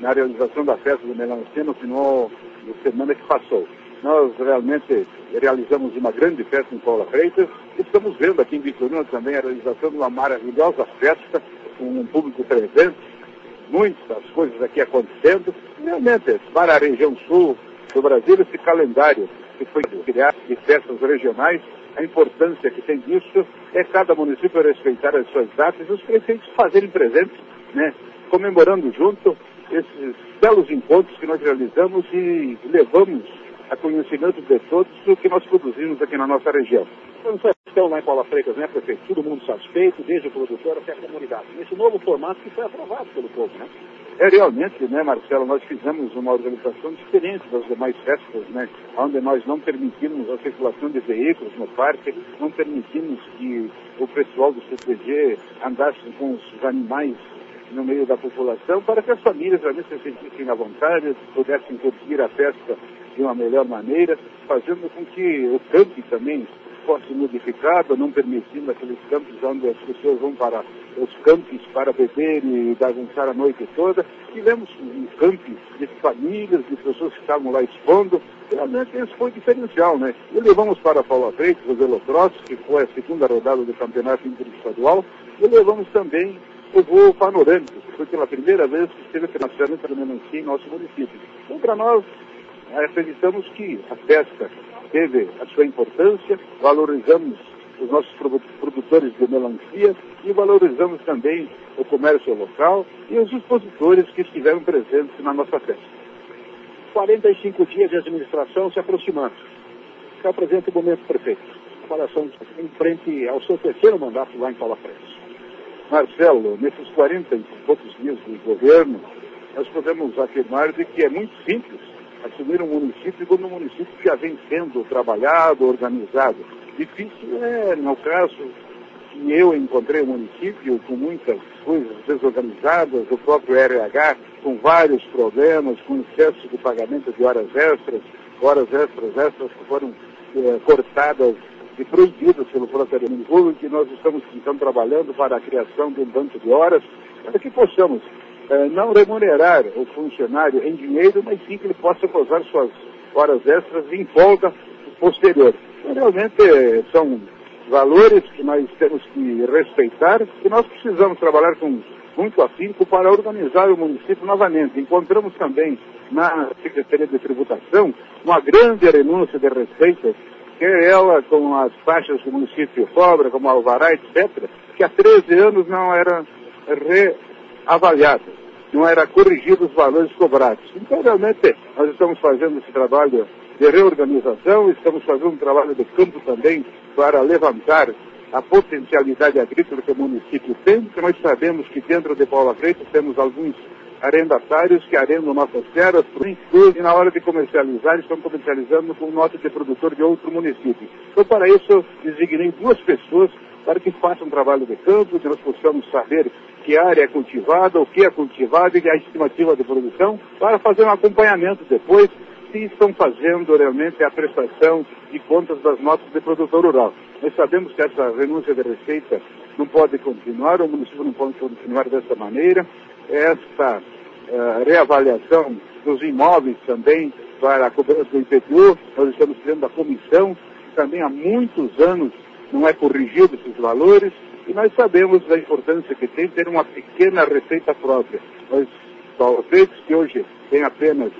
na realização da festa do Melancia no final de semana que passou. Nós realmente realizamos uma grande festa em Paula Freitas. Estamos vendo aqui em Vitorino também a realização de uma maravilhosa festa com um público presente, muitas coisas aqui acontecendo. Realmente, para a região sul do Brasil, esse calendário que foi criado de festas regionais, a importância que tem disso é cada município respeitar as suas datas e os prefeitos fazerem presentes, né, comemorando junto esses belos encontros que nós realizamos e levamos a conhecimento de todos o que nós produzimos aqui na nossa região. Então, estão lá em Paula Freitas, né, prefeito? Todo mundo satisfeito, desde o produtor até a comunidade. Nesse novo formato que foi aprovado pelo povo, né? É realmente, né, Marcelo, nós fizemos uma organização diferente das demais festas, né, onde nós não permitimos a circulação de veículos no parque, não permitimos que o pessoal do CTG andasse com os animais no meio da população, para que as famílias realmente se sentissem à vontade, pudessem curtir a festa de uma melhor maneira, fazendo com que o campo também fosse modificado, não permitindo aqueles campos onde as pessoas vão para os campos para beber e bagunçar a noite toda. Tivemos um campo de famílias, de pessoas que estavam lá expondo. Realmente esse foi diferencial, né? E levamos para Paula Freitas o Velocross, que foi a segunda rodada do campeonato interestadual, e levamos também o voo panorâmico, que foi pela primeira vez que esteve financiamento da em nosso município. Então, para nós, acreditamos que a festa teve a sua importância, valorizamos os nossos produtores de melancia e valorizamos também o comércio local e os expositores que estiveram presentes na nossa festa. 45 dias de administração se aproximando. Se apresenta o momento, prefeito. Avaliação em frente ao seu terceiro mandato lá em Paula Freitas. Marcelo, nesses 40 e poucos dias do governo, nós podemos afirmar de que é muito simples assumir um município quando o município já vem sendo trabalhado, organizado. Difícil é, no caso, que eu encontrei o um município com muitas coisas desorganizadas, o próprio RH com vários problemas, com excesso de pagamento de horas extras, horas extras, extras que foram eh, cortadas e proibidas pelo próprio público, e nós estamos então trabalhando para a criação de um banco de horas, para que possamos eh, não remunerar o funcionário em dinheiro, mas sim que ele possa gozar suas horas extras em folga posterior. Então, realmente são valores que nós temos que respeitar e nós precisamos trabalhar com muito afinco para organizar o município novamente. Encontramos também na Secretaria de Tributação uma grande renúncia de receitas, que é ela com as taxas que o município cobra, como alvará, etc., que há 13 anos não era reavaliada, não era corrigido os valores cobrados. Então, realmente, nós estamos fazendo esse trabalho de reorganização, estamos fazendo um trabalho de campo também para levantar a potencialidade agrícola que o município tem, porque nós sabemos que dentro de Paula Freitas temos alguns arrendatários que arrendam nossas terras, e na hora de comercializar, estão comercializando com nota de produtor de outro município. Então, para isso, designei duas pessoas para que façam um trabalho de campo, que nós possamos saber que área é cultivada, o que é cultivado e a estimativa de produção, para fazer um acompanhamento depois se estão fazendo realmente a prestação de contas das notas de produtor rural. Nós sabemos que essa renúncia de receita não pode continuar, o município não pode continuar dessa maneira. Esta uh, reavaliação dos imóveis também para a cobrança do IPTU, nós estamos criando a comissão, também há muitos anos não é corrigido esses valores, e nós sabemos da importância que tem ter uma pequena receita própria. Nós, talvez que hoje tem apenas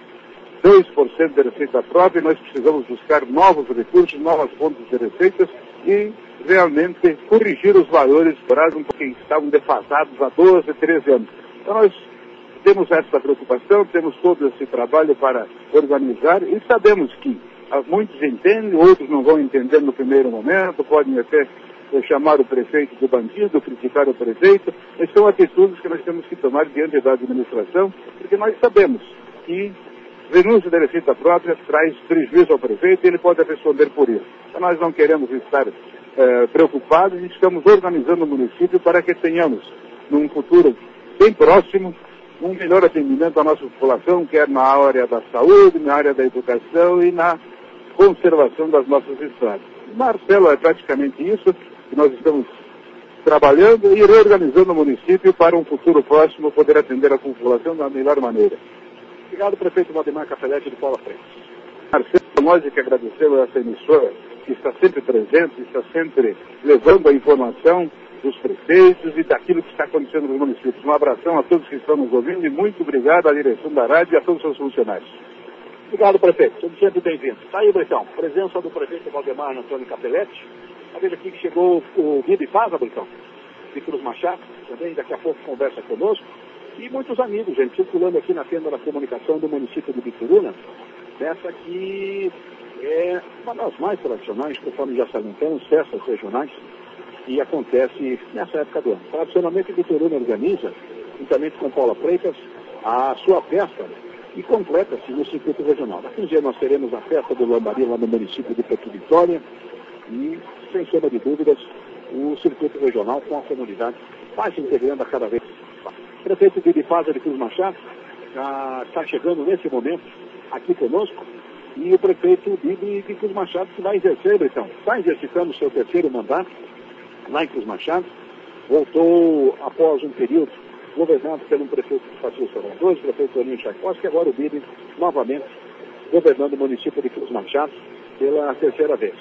2% de receita própria, nós precisamos buscar novos recursos, novas fontes de receitas e realmente corrigir os valores Brasil que estavam defasados há 12, 13 anos. Então nós temos essa preocupação, temos todo esse trabalho para organizar e sabemos que muitos entendem, outros não vão entender no primeiro momento, podem até chamar o prefeito de bandido, criticar o prefeito, mas são atitudes que nós temos que tomar diante da administração, porque nós sabemos que renúncia da receita própria traz prejuízo ao prefeito e ele pode responder por isso. Então nós não queremos estar eh, preocupados e estamos organizando o município para que tenhamos, num futuro bem próximo, um melhor atendimento à nossa população, quer na área da saúde, na área da educação e na conservação das nossas estradas. Marcelo, é praticamente isso que nós estamos trabalhando e reorganizando o município para um futuro próximo poder atender a população da melhor maneira. Obrigado, prefeito Valdemar Cafelete de Paula Frente. Marcelo, nós é que agradecemos a essa emissora que está sempre presente, está sempre levando a informação dos prefeitos e daquilo que está acontecendo nos municípios. Um abração a todos que estão nos ouvindo e muito obrigado à direção da rádio e a todos os seus funcionários. Obrigado, prefeito. Sejam sempre bem-vindos. Está aí, Britão. Presença do prefeito Valdemar Antônio Capelete. A veja aqui que chegou o Bibi Paz, Britão, de Cruz Machado, também daqui a pouco conversa conosco. E muitos amigos, gente, circulando aqui na tenda da comunicação do município de Bituruna, dessa que é uma das mais tradicionais, conforme já salientamos, festas regionais, e acontece nessa época do ano. Tradicionalmente, Bituruna organiza, juntamente com Paula Freitas, a sua festa e completa-se no circuito regional. Daqui um dia nós teremos a festa do Lambari lá no município de Porto Vitória e, sem sombra de dúvidas, o circuito regional com a comunidade mais integrando a cada vez o prefeito de Ibifaza de Cruz Machado já está chegando nesse momento aqui conosco e o prefeito Bibi de Cruz Machado que vai exercer, então, está exercitando o seu terceiro mandato lá em Cruz Machado, voltou após um período governado pelo prefeito Patrício Salvador, o prefeito Toninho Tchaikovsky, agora o Bibi novamente governando o município de Cruz Machado pela terceira vez.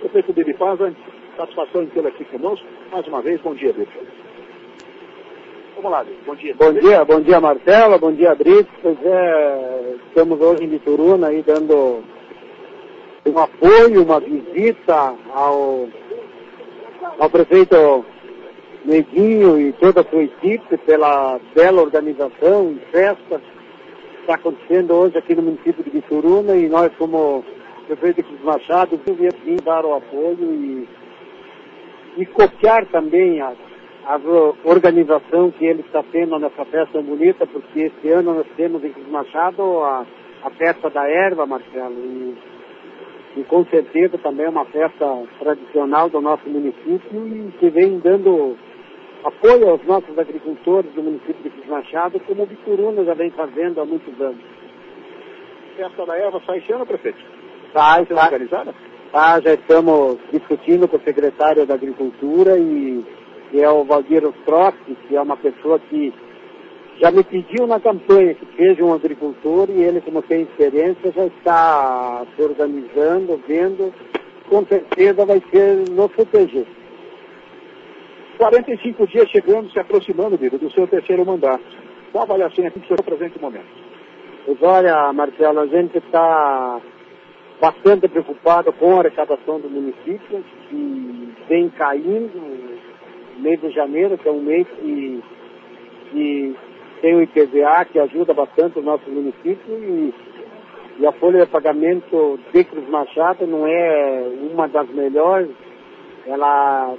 Prefeito Bibi Faza, satisfação em tê-lo aqui conosco. Mais uma vez, bom dia, Bibi. Vamos lá, bom dia. Bom dia, bom dia Marcelo, bom dia Brito. Pois é, estamos hoje em Bituruna aí dando um apoio, uma visita ao, ao prefeito Neguinho e toda a sua equipe pela bela organização e festa que está acontecendo hoje aqui no município de Bituruna e nós como prefeito de Machado viemos dar o apoio e, e copiar também as a organização que ele está tendo nessa festa bonita, porque esse ano nós temos em Cruz Machado a, a festa da erva, Marcelo, e, e com certeza também é uma festa tradicional do nosso município e que vem dando apoio aos nossos agricultores do município de Cruz Machado, como o Bicuruna já vem fazendo há muitos anos. Festa da erva sai esse ano, prefeito? Sai, sai. organizada? Tá, já estamos discutindo com o secretário da Agricultura e que é o Valdir Ostrowski, que é uma pessoa que já me pediu na campanha que seja um agricultor e ele, como tem experiência, já está se organizando, vendo, com certeza vai ser no CTG. 45 dias chegando, se aproximando, Vitor, do seu terceiro mandato. Qual a avaliação aqui do seu presente momento? Pois olha, Marcelo, a gente está bastante preocupado com a arrecadação do município, que vem caindo, mês de janeiro, que é um mês que, que tem o IPVA, que ajuda bastante o nosso município, e, e a folha de pagamento de Cruz Machado não é uma das melhores, ela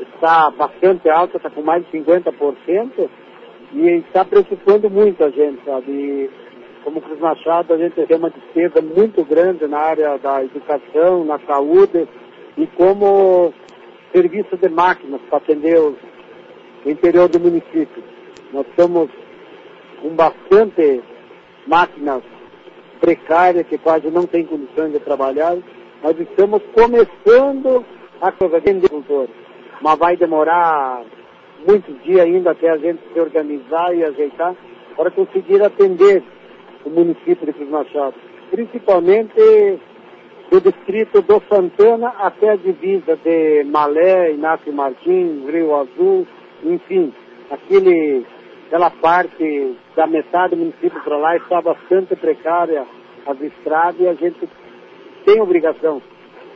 está bastante alta, está com mais de 50%, E está preocupando muito a gente, sabe? E, como Cruz Machado, a gente tem uma despesa muito grande na área da educação, na saúde e como serviço de máquinas para atender os, o interior do município. Nós estamos com bastante máquinas precárias que quase não têm condições de trabalhar. Nós estamos começando a vender cultura, mas vai demorar muitos dias ainda até a gente se organizar e ajeitar para conseguir atender o município de Cruz Machado, principalmente do distrito do Santana até a divisa de Malé, Inácio Martins, Rio Azul, enfim, aquele, aquela parte da metade do município para lá está bastante precária as estradas e a gente tem obrigação,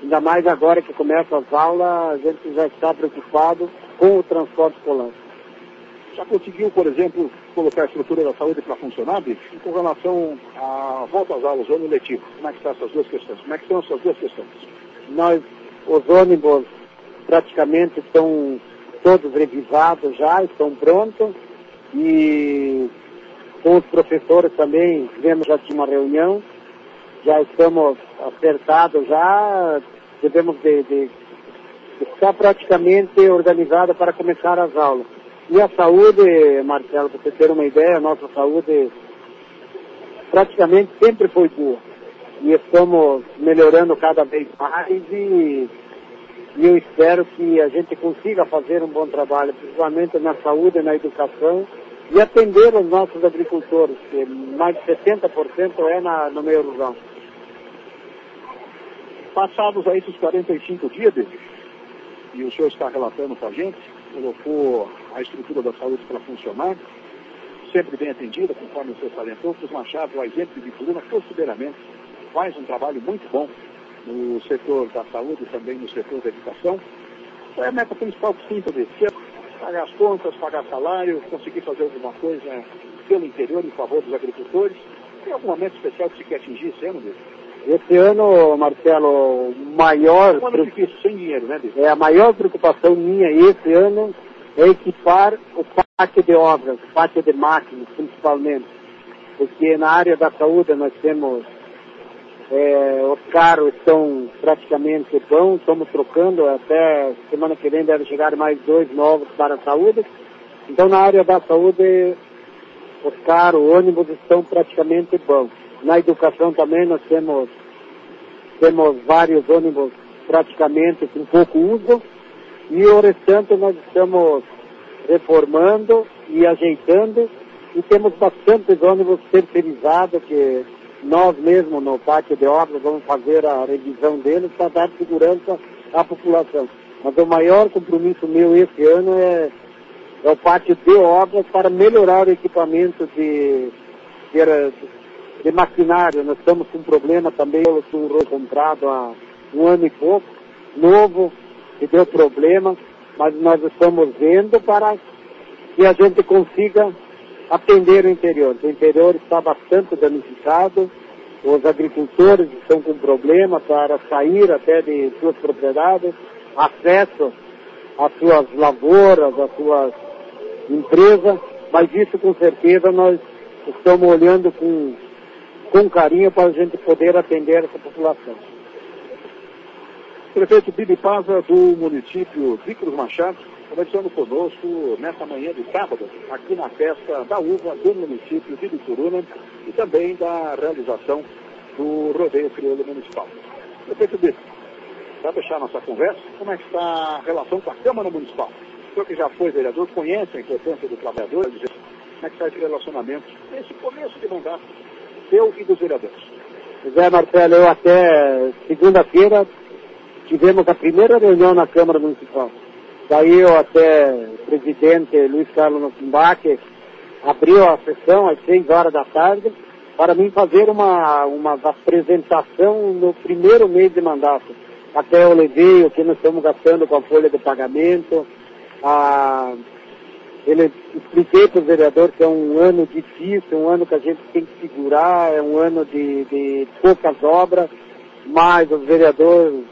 ainda mais agora que começa as aulas, a gente já está preocupado com o transporte escolar. Já conseguiu, por exemplo, colocar a estrutura da saúde para funcionar, bicho? E com relação à volta às aulas, ano letivo, como é que estão essas duas questões? Como é que estão essas duas questões? Nós, os ônibus praticamente estão todos revisados já, estão prontos e com os professores também tivemos já uma reunião, já estamos acertados já, devemos de, de estar praticamente organizado para começar as aulas. E a saúde, Marcelo, para você ter uma ideia, a nossa saúde praticamente sempre foi boa. E estamos melhorando cada vez mais e, e eu espero que a gente consiga fazer um bom trabalho, principalmente na saúde, na educação e atender os nossos agricultores, que mais de 70% é na, no meio rural. Passados aí esses 45 dias, David, e o senhor está relatando com a gente, colocou a estrutura da saúde para funcionar, sempre bem atendida, conforme o senhor salientou, Cruz Machado, o exemplo de Vitorina, consideravelmente, faz um trabalho muito bom no setor da saúde e também no setor da educação. Qual é a meta principal que sim, poder ser pagar as contas, pagar salário, conseguir fazer alguma coisa pelo interior em favor dos agricultores? Tem algum momento especial que se quer atingir esse ano, Deus? Esse ano, Marcelo, maior. Um ano sem dinheiro, né, Deus? É a maior preocupação minha esse ano é equipar o pátio de obras, o pátio de máquinas, principalmente. Porque na área da saúde nós temos é, os carros estão praticamente bons, estamos trocando, até semana que vem deve chegar mais dois novos para a saúde. Então na área da saúde os carros, ônibus estão praticamente bons. Na educação também nós temos, temos vários ônibus praticamente com pouco uso e o restante nós estamos reformando e ajeitando e temos bastantes ônibus terceirizados que nós mesmos no pátio de obras vamos fazer a revisão deles para dar segurança à população. Mas o maior compromisso meu esse ano é, é o pátio de obras para melhorar o equipamento de, de, de maquinário. Nós estamos com um problema também, eu sou comprado há um ano e pouco, novo, que deu problema, mas nós estamos vendo para que a gente consiga atender o interior. O interior está bastante danificado, os agricultores estão com problema para sair até de suas propriedades, acesso às suas lavouras, às suas empresas, mas isso com certeza nós estamos olhando com, com carinho para a gente poder atender essa população. Prefeito Bibi Paza, do município de Machado, conversando conosco nesta manhã de sábado, aqui na festa da uva do município de Bituruna e também da realização do rodeio crioulo municipal. Prefeito Bibi, para fechar nossa conversa, como é que está a relação com a Câmara Municipal? O senhor que já foi vereador, conhece a importância do trabalhador, como é que está esse relacionamento nesse começo de mandato seu e dos vereadores? José Marcelo, eu até segunda-feira tivemos a primeira reunião na Câmara Municipal. Daí eu até o presidente Luiz Carlos Nossimbach abriu a sessão às seis horas da tarde para mim fazer uma, uma apresentação no primeiro mês de mandato. Até eu levei o que nós estamos gastando com a folha de pagamento. A, ele expliquei para o vereador que é um ano difícil, um ano que a gente tem que segurar, é um ano de, de poucas obras, mas os vereadores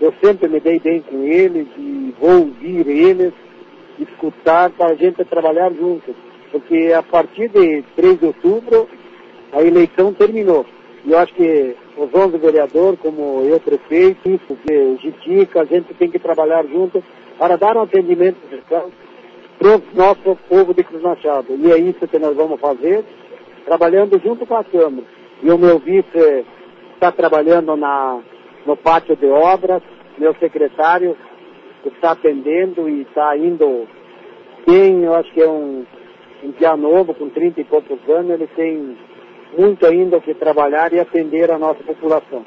eu sempre me dei bem com eles e vou ouvir eles, escutar para a gente trabalhar juntos. porque a partir de 3 de outubro a eleição terminou. E eu acho que os 11 vereadores, como eu, prefeito, porque Jitica, a gente tem que trabalhar junto para dar um atendimento para o nosso povo de Cruz Machado. E é isso que nós vamos fazer, trabalhando junto com a Câmara. E o meu vice está trabalhando na, no pátio de obras, meu secretário está atendendo e está indo bem, eu acho que é um, um dia novo, com 30 e poucos anos, ele tem muito ainda o que trabalhar e atender a nossa população.